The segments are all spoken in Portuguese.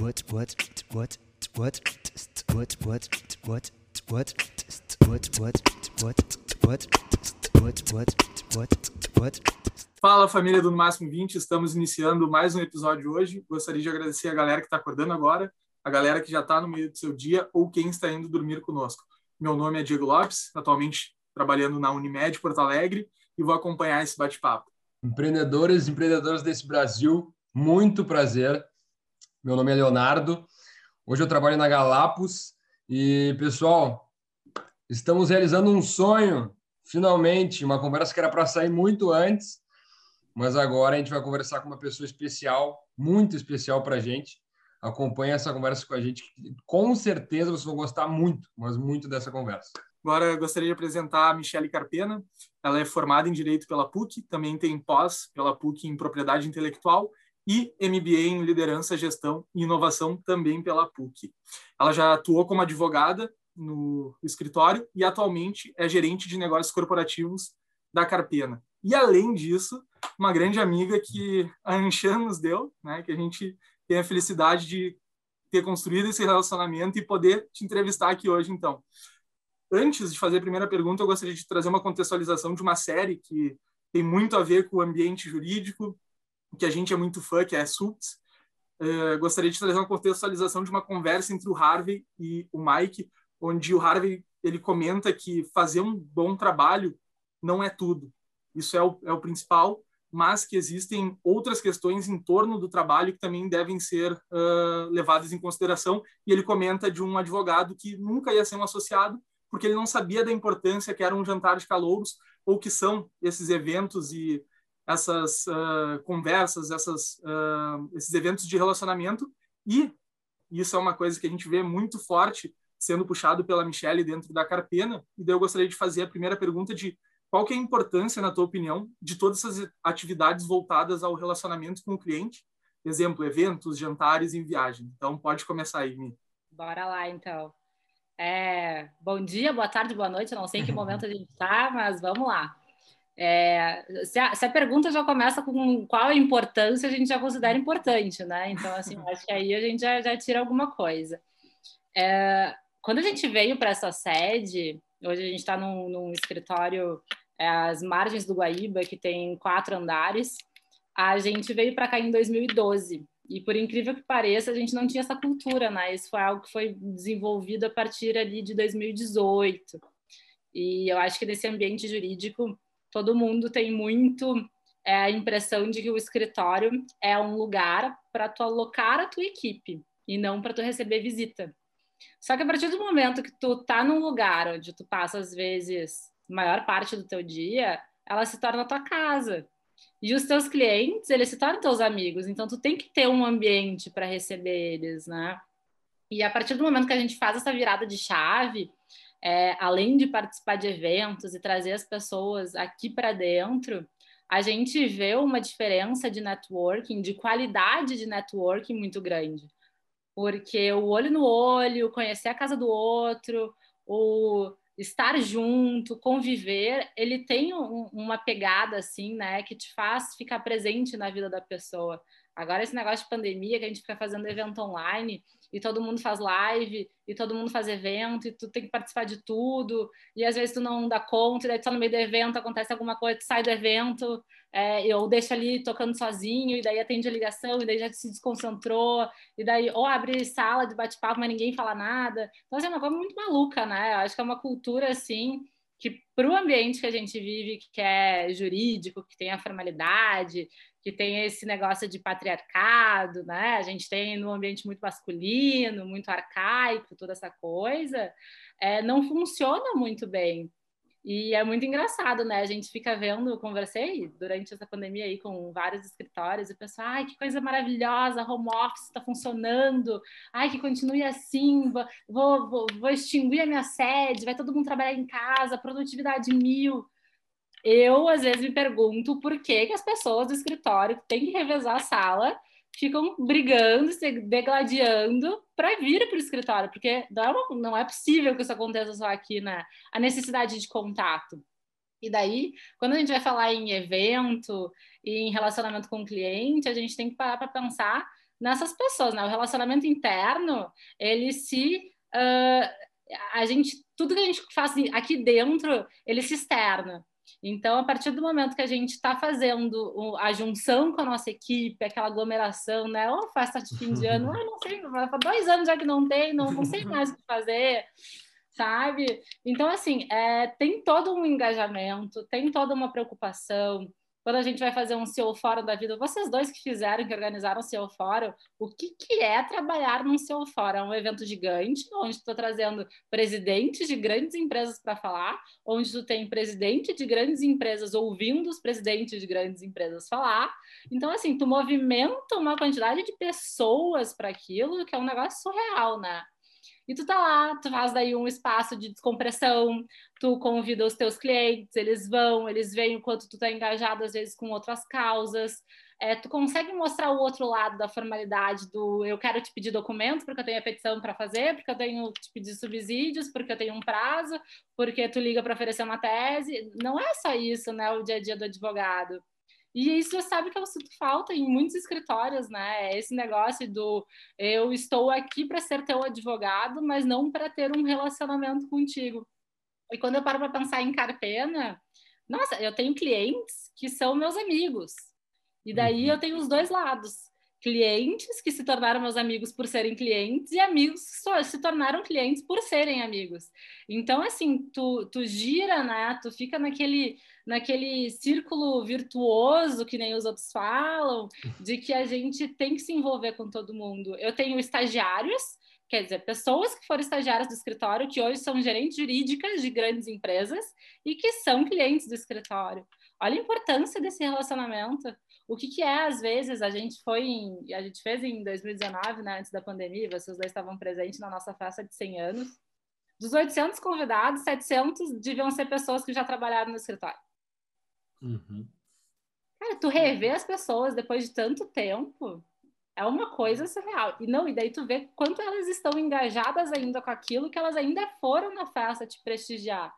what what what what what what what what what what what what what what Fala família do Máximo 20, estamos iniciando mais um episódio hoje. Gostaria de agradecer a galera que está acordando agora, a galera que já está no meio do seu dia ou quem está indo dormir conosco. Meu nome é Diego Lopes, atualmente trabalhando na Unimed Porto Alegre e vou acompanhar esse bate-papo. Empreendedores e empreendedoras desse Brasil, muito prazer. Meu nome é Leonardo. Hoje eu trabalho na Galapos e, pessoal, estamos realizando um sonho, finalmente, uma conversa que era para sair muito antes, mas agora a gente vai conversar com uma pessoa especial, muito especial para a gente. Acompanhe essa conversa com a gente, com certeza vocês vão gostar muito, mas muito dessa conversa. Agora gostaria de apresentar a Michele Carpena. Ela é formada em Direito pela PUC, também tem pós pela PUC em Propriedade Intelectual e MBA em Liderança, Gestão e Inovação também pela PUC. Ela já atuou como advogada no escritório e atualmente é gerente de negócios corporativos da Carpena. E além disso, uma grande amiga que a Anchan nos deu, né, que a gente tem a felicidade de ter construído esse relacionamento e poder te entrevistar aqui hoje, então. Antes de fazer a primeira pergunta, eu gostaria de trazer uma contextualização de uma série que tem muito a ver com o ambiente jurídico, que a gente é muito fã, que é Suits. Uh, gostaria de trazer uma contextualização de uma conversa entre o Harvey e o Mike, onde o Harvey ele comenta que fazer um bom trabalho não é tudo. Isso é o, é o principal, mas que existem outras questões em torno do trabalho que também devem ser uh, levadas em consideração. E ele comenta de um advogado que nunca ia ser um associado, porque ele não sabia da importância que era um jantar de calouros, ou que são esses eventos e essas uh, conversas, essas, uh, esses eventos de relacionamento e isso é uma coisa que a gente vê muito forte sendo puxado pela Michelle dentro da Carpena e daí eu gostaria de fazer a primeira pergunta de qual que é a importância, na tua opinião, de todas essas atividades voltadas ao relacionamento com o cliente? Exemplo, eventos, jantares e viagem. Então, pode começar aí, Mi. Bora lá, então. É, bom dia, boa tarde, boa noite. Eu não sei em que momento a gente está, mas vamos lá. É, se, a, se, a, pergunta já começa com qual a importância, a gente já considera importante, né? Então, assim, acho que aí a gente já, já tira alguma coisa. É, quando a gente veio para essa sede, hoje a gente está num, num, escritório é, às margens do Guaíba, que tem quatro andares, a gente veio para cá em 2012. E por incrível que pareça, a gente não tinha essa cultura, né? Isso foi algo que foi desenvolvido a partir ali de 2018. E eu acho que nesse ambiente jurídico todo mundo tem muito é, a impressão de que o escritório é um lugar para tu alocar a tua equipe e não para tu receber visita. Só que a partir do momento que tu tá num lugar onde tu passa às vezes maior parte do teu dia, ela se torna tua casa. E os teus clientes, eles se tornam teus amigos, então tu tem que ter um ambiente para receber eles, né? E a partir do momento que a gente faz essa virada de chave, é, além de participar de eventos e trazer as pessoas aqui para dentro, a gente vê uma diferença de networking, de qualidade de networking muito grande. Porque o olho no olho, conhecer a casa do outro, o estar junto, conviver, ele tem um, uma pegada assim, né, que te faz ficar presente na vida da pessoa. Agora esse negócio de pandemia que a gente fica fazendo evento online, e todo mundo faz live, e todo mundo faz evento, e tu tem que participar de tudo, e às vezes tu não dá conta, e daí tu tá no meio do evento, acontece alguma coisa, tu sai do evento, é, eu deixo ali tocando sozinho, e daí atende a ligação, e daí já se desconcentrou, e daí ou abre sala de bate-papo, mas ninguém fala nada. Então, assim, é uma coisa muito maluca, né? Eu acho que é uma cultura, assim, que para o ambiente que a gente vive, que é jurídico, que tem a formalidade, que tem esse negócio de patriarcado, né? A gente tem um ambiente muito masculino, muito arcaico, toda essa coisa, é, não funciona muito bem. E é muito engraçado, né? A gente fica vendo, eu conversei durante essa pandemia aí com vários escritórios e pensou, ai, que coisa maravilhosa, home office está funcionando, ai, que continue assim, vou, vou, vou extinguir a minha sede, vai todo mundo trabalhar em casa, produtividade mil eu às vezes me pergunto por que, que as pessoas do escritório têm que revezar a sala, ficam brigando, se degladiando para vir para o escritório, porque não é, não é possível que isso aconteça só aqui, né? A necessidade de contato. E daí, quando a gente vai falar em evento e em relacionamento com o cliente, a gente tem que parar para pensar nessas pessoas, né? O relacionamento interno, ele se uh, a gente tudo que a gente faz aqui dentro, ele se externa. Então, a partir do momento que a gente está fazendo a junção com a nossa equipe, aquela aglomeração, né? Ou festa de fim de ano, ah, não sei, dois anos já que não tem, não, não sei mais o que fazer, sabe? Então, assim, é, tem todo um engajamento, tem toda uma preocupação, quando a gente vai fazer um CEO Fórum da vida, vocês dois que fizeram, que organizaram o CEO Fórum, o que, que é trabalhar num CEO Fórum? É um evento gigante, onde estou trazendo presidentes de grandes empresas para falar, onde tu tem presidente de grandes empresas ouvindo os presidentes de grandes empresas falar. Então, assim, tu movimenta uma quantidade de pessoas para aquilo que é um negócio surreal, né? E tu tá lá, tu faz daí um espaço de descompressão, tu convida os teus clientes, eles vão, eles veem o quanto tu tá engajado, às vezes, com outras causas. É, tu consegue mostrar o outro lado da formalidade do eu quero te pedir documento porque eu tenho a petição para fazer, porque eu tenho te pedir subsídios, porque eu tenho um prazo, porque tu liga para oferecer uma tese. Não é só isso, né, o dia a dia do advogado. E isso você sabe que eu sinto falta em muitos escritórios, né? Esse negócio do eu estou aqui para ser teu advogado, mas não para ter um relacionamento contigo. E quando eu paro para pensar em carpena, nossa, eu tenho clientes que são meus amigos. E daí uhum. eu tenho os dois lados clientes que se tornaram meus amigos por serem clientes e amigos que só se tornaram clientes por serem amigos. Então, assim, tu, tu gira, né? Tu fica naquele, naquele círculo virtuoso, que nem os outros falam, de que a gente tem que se envolver com todo mundo. Eu tenho estagiários, quer dizer, pessoas que foram estagiárias do escritório, que hoje são gerentes jurídicas de grandes empresas e que são clientes do escritório. Olha a importância desse relacionamento. O que, que é, às vezes, a gente foi em, a gente fez em 2019, né, antes da pandemia, vocês dois estavam presentes na nossa festa de 100 anos. Dos 800 convidados, 700 deviam ser pessoas que já trabalharam no escritório. Uhum. Cara, tu rever as pessoas depois de tanto tempo é uma coisa surreal. E não, e daí tu vê quanto elas estão engajadas ainda com aquilo que elas ainda foram na festa te prestigiar.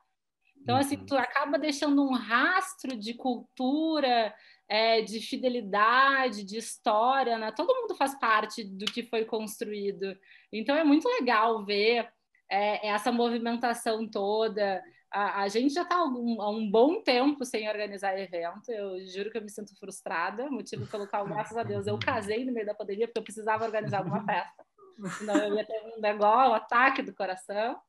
Então, assim, uhum. tu acaba deixando um rastro de cultura, é, de fidelidade, de história, né? Todo mundo faz parte do que foi construído. Então é muito legal ver é, essa movimentação toda. A, a gente já está há, um, um bom tempo sem organizar evento. Eu juro que eu me sinto frustrada, motivo pelo qual, graças a Deus, eu casei no meio da pandemia porque eu precisava organizar alguma festa. Senão eu ia ter um negócio, um ataque do coração.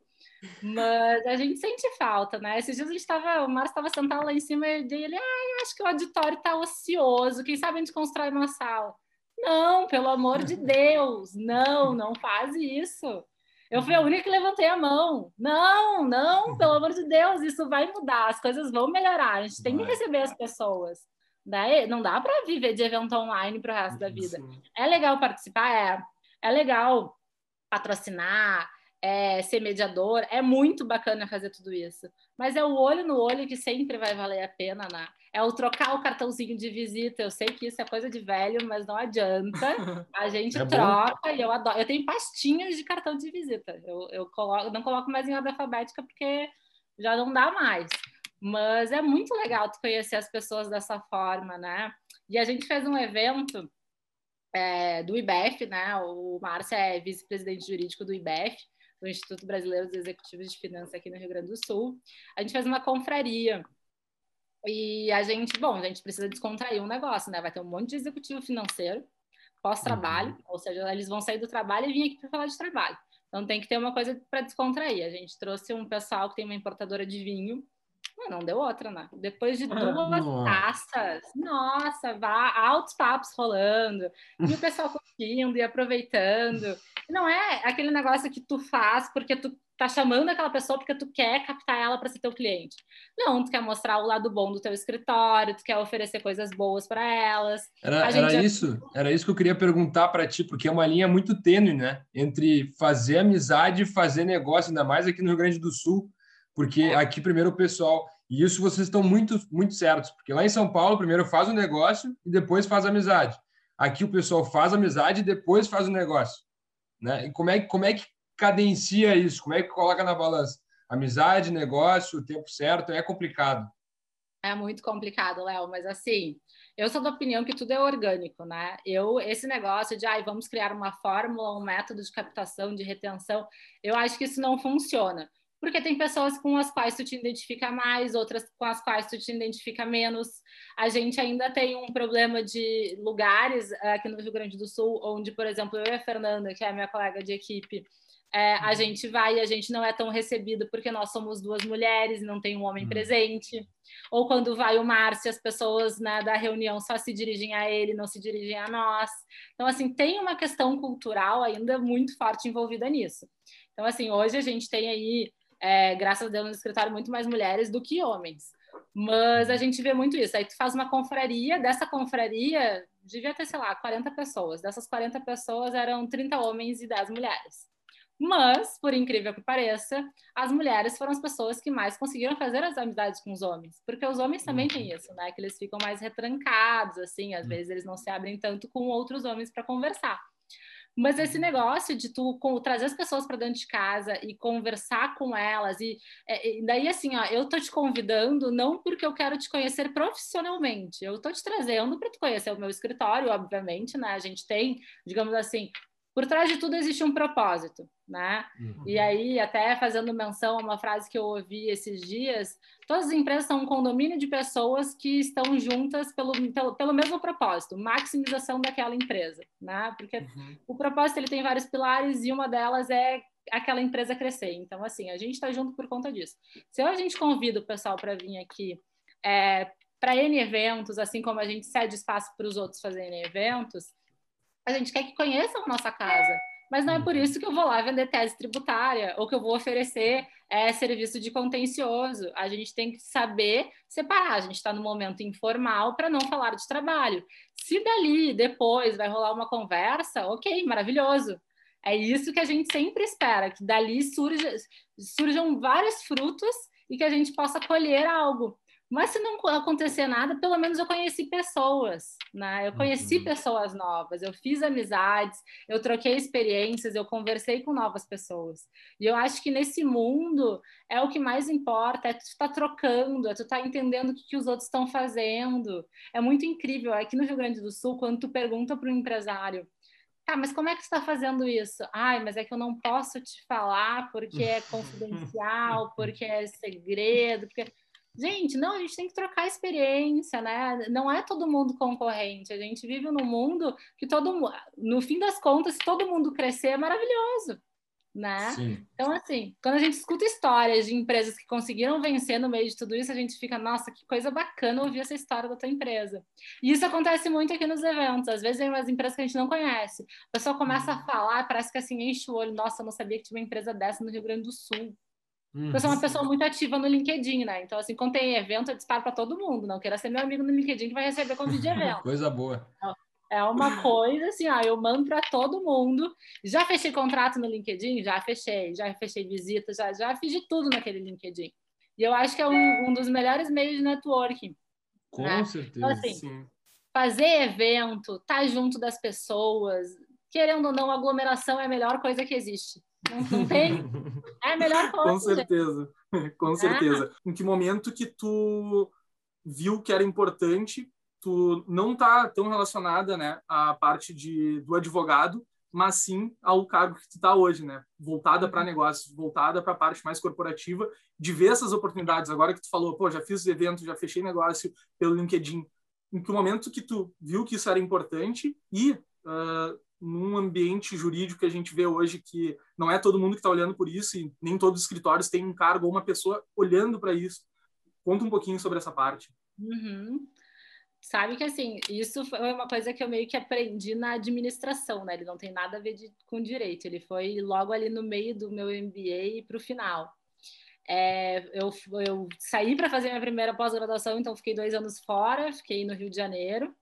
Mas a gente sente falta, né? Esses dias a gente estava, o Márcio estava sentado lá em cima e ele, ah, eu acho que o auditório está ocioso, quem sabe a gente constrói uma sala. Não, pelo amor de Deus, não, não faz isso. Eu fui a única que levantei a mão. Não, não, pelo amor de Deus, isso vai mudar, as coisas vão melhorar, a gente tem que receber as pessoas. Daí, não dá para viver de evento online para o resto da vida. É legal participar, é. É legal patrocinar, é, ser mediador, é muito bacana fazer tudo isso. Mas é o olho no olho que sempre vai valer a pena, né? É o trocar o cartãozinho de visita. Eu sei que isso é coisa de velho, mas não adianta. A gente é troca bom. e eu adoro. Eu tenho pastinhas de cartão de visita. Eu, eu coloco, não coloco mais em ordem alfabética porque já não dá mais. Mas é muito legal tu conhecer as pessoas dessa forma, né? E a gente fez um evento é, do IBEF, né? O Márcio é vice-presidente jurídico do IBEF do Instituto Brasileiro dos Executivos de Finanças aqui no Rio Grande do Sul. A gente fez uma confraria. E a gente, bom, a gente precisa descontrair um negócio, né? Vai ter um monte de executivo financeiro pós-trabalho, uhum. ou seja, eles vão sair do trabalho e vir aqui para falar de trabalho. Então tem que ter uma coisa para descontrair. A gente trouxe um pessoal que tem uma importadora de vinho não deu outra, né? Depois de duas nossa. taças, nossa, vá, altos papos rolando, e o pessoal curtindo e aproveitando. Não é aquele negócio que tu faz porque tu tá chamando aquela pessoa porque tu quer captar ela para ser teu cliente. Não, tu quer mostrar o lado bom do teu escritório, tu quer oferecer coisas boas para elas. Era, era já... isso, era isso que eu queria perguntar para ti, porque é uma linha muito tênue, né? Entre fazer amizade e fazer negócio, ainda mais aqui no Rio Grande do Sul porque aqui primeiro o pessoal e isso vocês estão muito muito certos, porque lá em São Paulo primeiro faz o negócio e depois faz amizade. Aqui o pessoal faz amizade e depois faz o negócio, né? E como é como é que cadencia isso? Como é que coloca na balança? Amizade, negócio, o tempo certo é complicado. É muito complicado, Léo, mas assim, eu sou da opinião que tudo é orgânico, né? Eu, esse negócio de, ai, vamos criar uma fórmula, um método de captação, de retenção, eu acho que isso não funciona. Porque tem pessoas com as quais tu te identifica mais, outras com as quais tu te identifica menos. A gente ainda tem um problema de lugares aqui no Rio Grande do Sul, onde, por exemplo, eu e a Fernanda, que é a minha colega de equipe, é, a uhum. gente vai e a gente não é tão recebido porque nós somos duas mulheres e não tem um homem uhum. presente. Ou quando vai o Márcio, as pessoas né, da reunião só se dirigem a ele, não se dirigem a nós. Então, assim, tem uma questão cultural ainda muito forte envolvida nisso. Então, assim, hoje a gente tem aí, é, graças a Deus, no escritório, muito mais mulheres do que homens. Mas a gente vê muito isso. Aí tu faz uma confraria, dessa confraria devia ter, sei lá, 40 pessoas. Dessas 40 pessoas eram 30 homens e 10 mulheres. Mas, por incrível que pareça, as mulheres foram as pessoas que mais conseguiram fazer as amizades com os homens, porque os homens também têm uhum. isso, né? Que eles ficam mais retrancados, assim, às uhum. vezes eles não se abrem tanto com outros homens para conversar. Mas esse uhum. negócio de tu com, trazer as pessoas para dentro de casa e conversar com elas, e, é, e, daí assim, ó, eu tô te convidando não porque eu quero te conhecer profissionalmente, eu tô te trazendo para tu conhecer o meu escritório, obviamente, né? A gente tem, digamos assim, por trás de tudo existe um propósito, né? Uhum. E aí, até fazendo menção a uma frase que eu ouvi esses dias, todas as empresas são um condomínio de pessoas que estão juntas pelo, pelo, pelo mesmo propósito, maximização daquela empresa, né? Porque uhum. o propósito ele tem vários pilares e uma delas é aquela empresa crescer. Então, assim, a gente está junto por conta disso. Se a gente convida o pessoal para vir aqui é, para N eventos, assim como a gente cede espaço para os outros fazerem eventos, a gente quer que conheçam a nossa casa. Mas não é por isso que eu vou lá vender tese tributária ou que eu vou oferecer é, serviço de contencioso. A gente tem que saber separar. A gente está no momento informal para não falar de trabalho. Se dali, depois, vai rolar uma conversa, ok, maravilhoso. É isso que a gente sempre espera, que dali surja, surjam vários frutos e que a gente possa colher algo. Mas se não acontecer nada, pelo menos eu conheci pessoas, né? Eu conheci uhum. pessoas novas, eu fiz amizades, eu troquei experiências, eu conversei com novas pessoas. E eu acho que nesse mundo é o que mais importa, é tu estar tá trocando, é tu estar tá entendendo o que, que os outros estão fazendo. É muito incrível. Aqui no Rio Grande do Sul, quando tu pergunta para o empresário, tá, mas como é que tu está fazendo isso? Ai, mas é que eu não posso te falar porque é confidencial, porque é segredo, porque Gente, não, a gente tem que trocar experiência, né? Não é todo mundo concorrente. A gente vive num mundo que todo no fim das contas, se todo mundo crescer é maravilhoso, né? Sim. Então, assim, quando a gente escuta histórias de empresas que conseguiram vencer no meio de tudo isso, a gente fica, nossa, que coisa bacana ouvir essa história da tua empresa. E isso acontece muito aqui nos eventos. Às vezes tem umas empresas que a gente não conhece. A pessoa começa a uhum. falar, parece que assim enche o olho. Nossa, eu não sabia que tinha uma empresa dessa no Rio Grande do Sul. Uhum. Eu sou uma pessoa muito ativa no LinkedIn, né? Então, assim, quando tem evento, eu disparo para todo mundo. Não queira ser meu amigo no LinkedIn que vai receber convite de evento. Coisa boa. Então, é uma coisa assim, ó, eu mando para todo mundo. Já fechei contrato no LinkedIn? Já fechei. Já fechei visita, já, já fiz de tudo naquele LinkedIn. E eu acho que é um, um dos melhores meios de networking. Com né? certeza. Então, assim, sim. fazer evento, estar tá junto das pessoas, querendo ou não, aglomeração é a melhor coisa que existe. Não, não tem? É a melhor coisa. Com certeza, com certeza. Ah. Em que momento que tu viu que era importante, tu não tá tão relacionada, né, à parte de, do advogado, mas sim ao cargo que tu está hoje, né? Voltada para uhum. negócios, voltada para a parte mais corporativa, de ver essas oportunidades. Agora que tu falou, pô, já fiz evento, já fechei negócio pelo LinkedIn. Em que momento que tu viu que isso era importante e uh, num ambiente jurídico que a gente vê hoje que não é todo mundo que está olhando por isso e nem todos os escritórios têm um cargo ou uma pessoa olhando para isso. Conta um pouquinho sobre essa parte. Uhum. Sabe que assim, isso foi uma coisa que eu meio que aprendi na administração, né? Ele não tem nada a ver de, com direito, ele foi logo ali no meio do meu MBA para o final. É, eu, eu saí para fazer minha primeira pós-graduação, então fiquei dois anos fora, fiquei no Rio de Janeiro.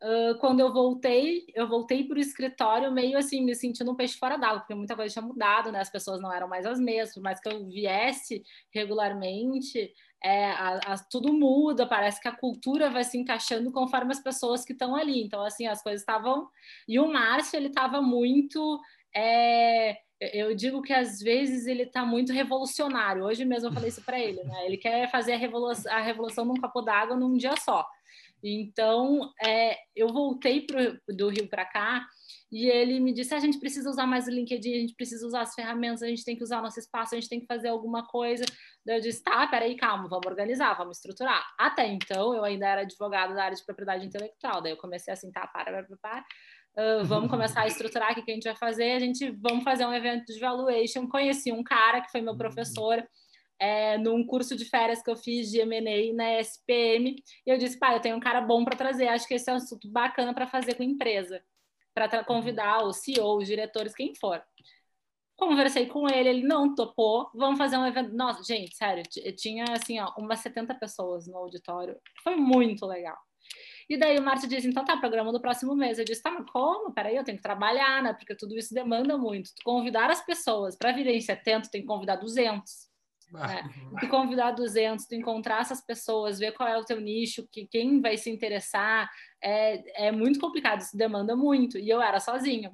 Uh, quando eu voltei, eu voltei para o escritório meio assim, me sentindo um peixe fora d'água, porque muita coisa tinha mudado, né? As pessoas não eram mais as mesmas, mas que eu viesse regularmente, é, a, a, tudo muda, parece que a cultura vai se encaixando conforme as pessoas que estão ali. Então, assim, as coisas estavam. E o Márcio, ele estava muito. É... Eu digo que às vezes ele está muito revolucionário. Hoje mesmo eu falei isso para ele, né? Ele quer fazer a revolução, a revolução num copo d'água num dia só. Então, é, eu voltei pro, do Rio para cá e ele me disse: ah, a gente precisa usar mais o LinkedIn, a gente precisa usar as ferramentas, a gente tem que usar nosso espaço, a gente tem que fazer alguma coisa. Daí eu disse: tá, peraí, calma, vamos organizar, vamos estruturar. Até então, eu ainda era advogada da área de propriedade intelectual. Daí eu comecei assim: tá, para, para, para. Uh, vamos começar a estruturar o que a gente vai fazer. A gente vamos fazer um evento de valuation. Conheci um cara que foi meu professor é, num curso de férias que eu fiz de M&A na SPM. E eu disse, pai, eu tenho um cara bom para trazer. Acho que esse é um assunto bacana para fazer com a empresa para convidar o CEO, os diretores, quem for. Conversei com ele, ele não topou. Vamos fazer um evento. Nossa, gente, sério, tinha assim, ó, umas 70 pessoas no auditório. Foi muito legal. E daí o Márcio disse, então tá, programa do próximo mês. Eu disse, tá, mas como? Peraí, eu tenho que trabalhar, né? Porque tudo isso demanda muito. Tu convidar as pessoas para virem 70, tem que convidar 200. Né? Tu convidar 200, tu encontrar essas pessoas, ver qual é o teu nicho, que quem vai se interessar, é, é muito complicado, isso demanda muito. E eu era sozinha.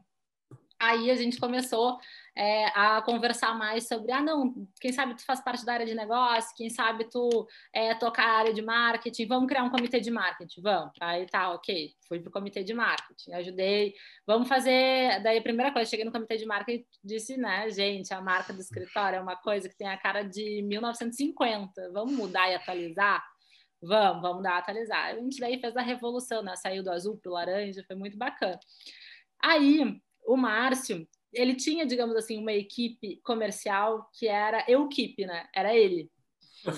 Aí a gente começou é, a conversar mais sobre, ah, não, quem sabe tu faz parte da área de negócio, quem sabe tu é, tocar a área de marketing, vamos criar um comitê de marketing, vamos. Aí tá, ok, fui pro comitê de marketing, ajudei, vamos fazer, daí a primeira coisa, cheguei no comitê de marketing disse, né, gente, a marca do escritório é uma coisa que tem a cara de 1950, vamos mudar e atualizar? Vamos, vamos dar atualizar. A gente daí fez a revolução, né? Saiu do azul para o laranja, foi muito bacana. Aí, o Márcio, ele tinha, digamos assim, uma equipe comercial que era equipe, né? Era ele.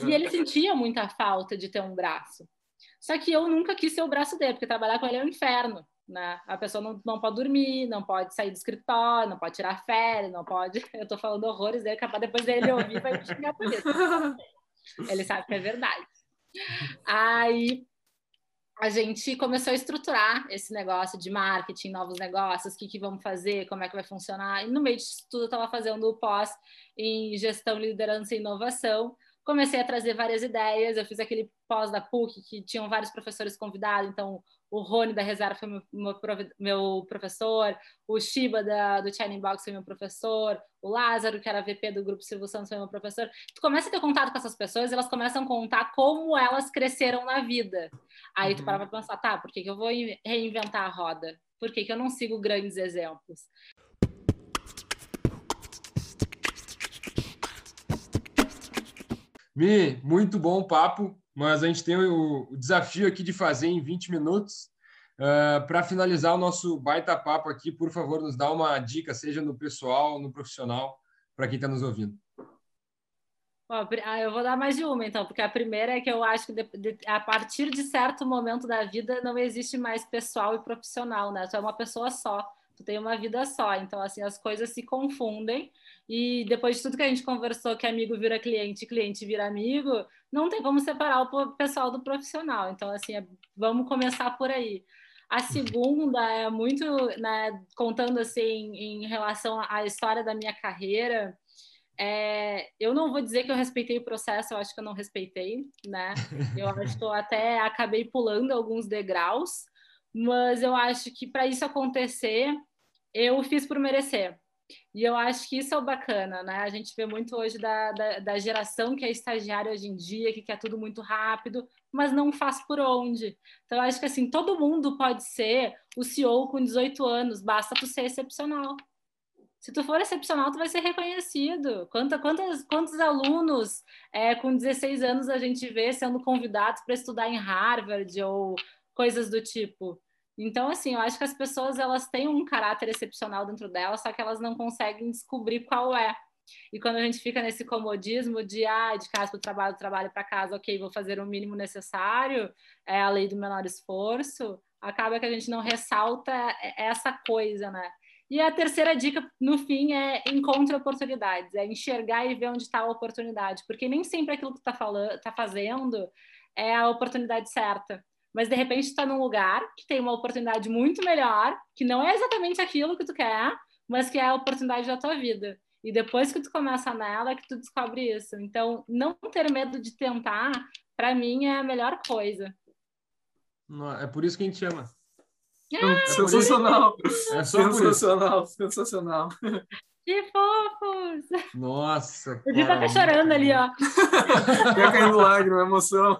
E ele sentia muita falta de ter um braço. Só que eu nunca quis ser o braço dele, porque trabalhar com ele é um inferno. Né? A pessoa não, não pode dormir, não pode sair do escritório, não pode tirar férias, não pode. Eu tô falando horrores dele, capaz depois dele ouvir vai me xingar por isso. Ele sabe que é verdade. Aí a gente começou a estruturar esse negócio de marketing, novos negócios, o que, que vamos fazer, como é que vai funcionar. E no meio disso tudo, eu estava fazendo o pós em gestão, liderança e inovação. Comecei a trazer várias ideias. Eu fiz aquele pós da PUC, que tinham vários professores convidados. Então, o Rony da Reserva foi meu, meu, meu professor, o Shiba da, do Shining Box foi meu professor, o Lázaro, que era VP do Grupo Silvio Santos, foi meu professor. Tu começa a ter contato com essas pessoas, elas começam a contar como elas cresceram na vida. Aí tu uhum. para pra pensar, tá, por que, que eu vou reinventar a roda? Por que, que eu não sigo grandes exemplos? Mi, muito bom papo mas a gente tem o, o desafio aqui de fazer em 20 minutos. Uh, ah, Para finalizar o nosso baita papo aqui, por favor, nos dá uma dica, seja no pessoal, no profissional, para quem está nos ouvindo. Ah, eu vou dar mais de uma, então, porque a primeira é que eu acho que de, de, a partir de certo momento da vida não existe mais pessoal e profissional, né? Tu é uma pessoa só, tu tem uma vida só, então, assim, as coisas se confundem e depois de tudo que a gente conversou, que amigo vira cliente, cliente vira amigo, não tem como separar o pessoal do profissional. Então, assim, é, vamos começar por aí. A segunda é muito, né, contando assim, em relação à história da minha carreira. É, eu não vou dizer que eu respeitei o processo, eu acho que eu não respeitei, né? Eu acho que eu até acabei pulando alguns degraus, mas eu acho que para isso acontecer, eu fiz por merecer. E eu acho que isso é o bacana, né? A gente vê muito hoje da, da, da, geração que é estagiária hoje em dia, que quer tudo muito rápido, mas não faz por onde. Então, eu acho que assim, todo mundo pode ser o CEO com 18 anos, basta tu ser excepcional. Se tu for excepcional, tu vai ser reconhecido. Quanta, quantos, quantos alunos é, com 16 anos a gente vê sendo convidados para estudar em Harvard ou coisas do tipo? Então, assim, eu acho que as pessoas elas têm um caráter excepcional dentro delas, só que elas não conseguem descobrir qual é. E quando a gente fica nesse comodismo de, ah, de casa para o trabalho, trabalho para casa, ok, vou fazer o mínimo necessário, é a lei do menor esforço, acaba que a gente não ressalta essa coisa, né? E a terceira dica, no fim, é encontre oportunidades, é enxergar e ver onde está a oportunidade, porque nem sempre aquilo que tu está tá fazendo é a oportunidade certa mas de repente está num lugar que tem uma oportunidade muito melhor, que não é exatamente aquilo que tu quer, mas que é a oportunidade da tua vida. E depois que tu começa nela, é que tu descobre isso. Então, não ter medo de tentar, para mim, é a melhor coisa. É por isso que a gente chama. É, sensacional! É sensacional, sensacional. Que fofos! Nossa! O Di tá chorando ali, ó. Fica caindo lágrima, emoção.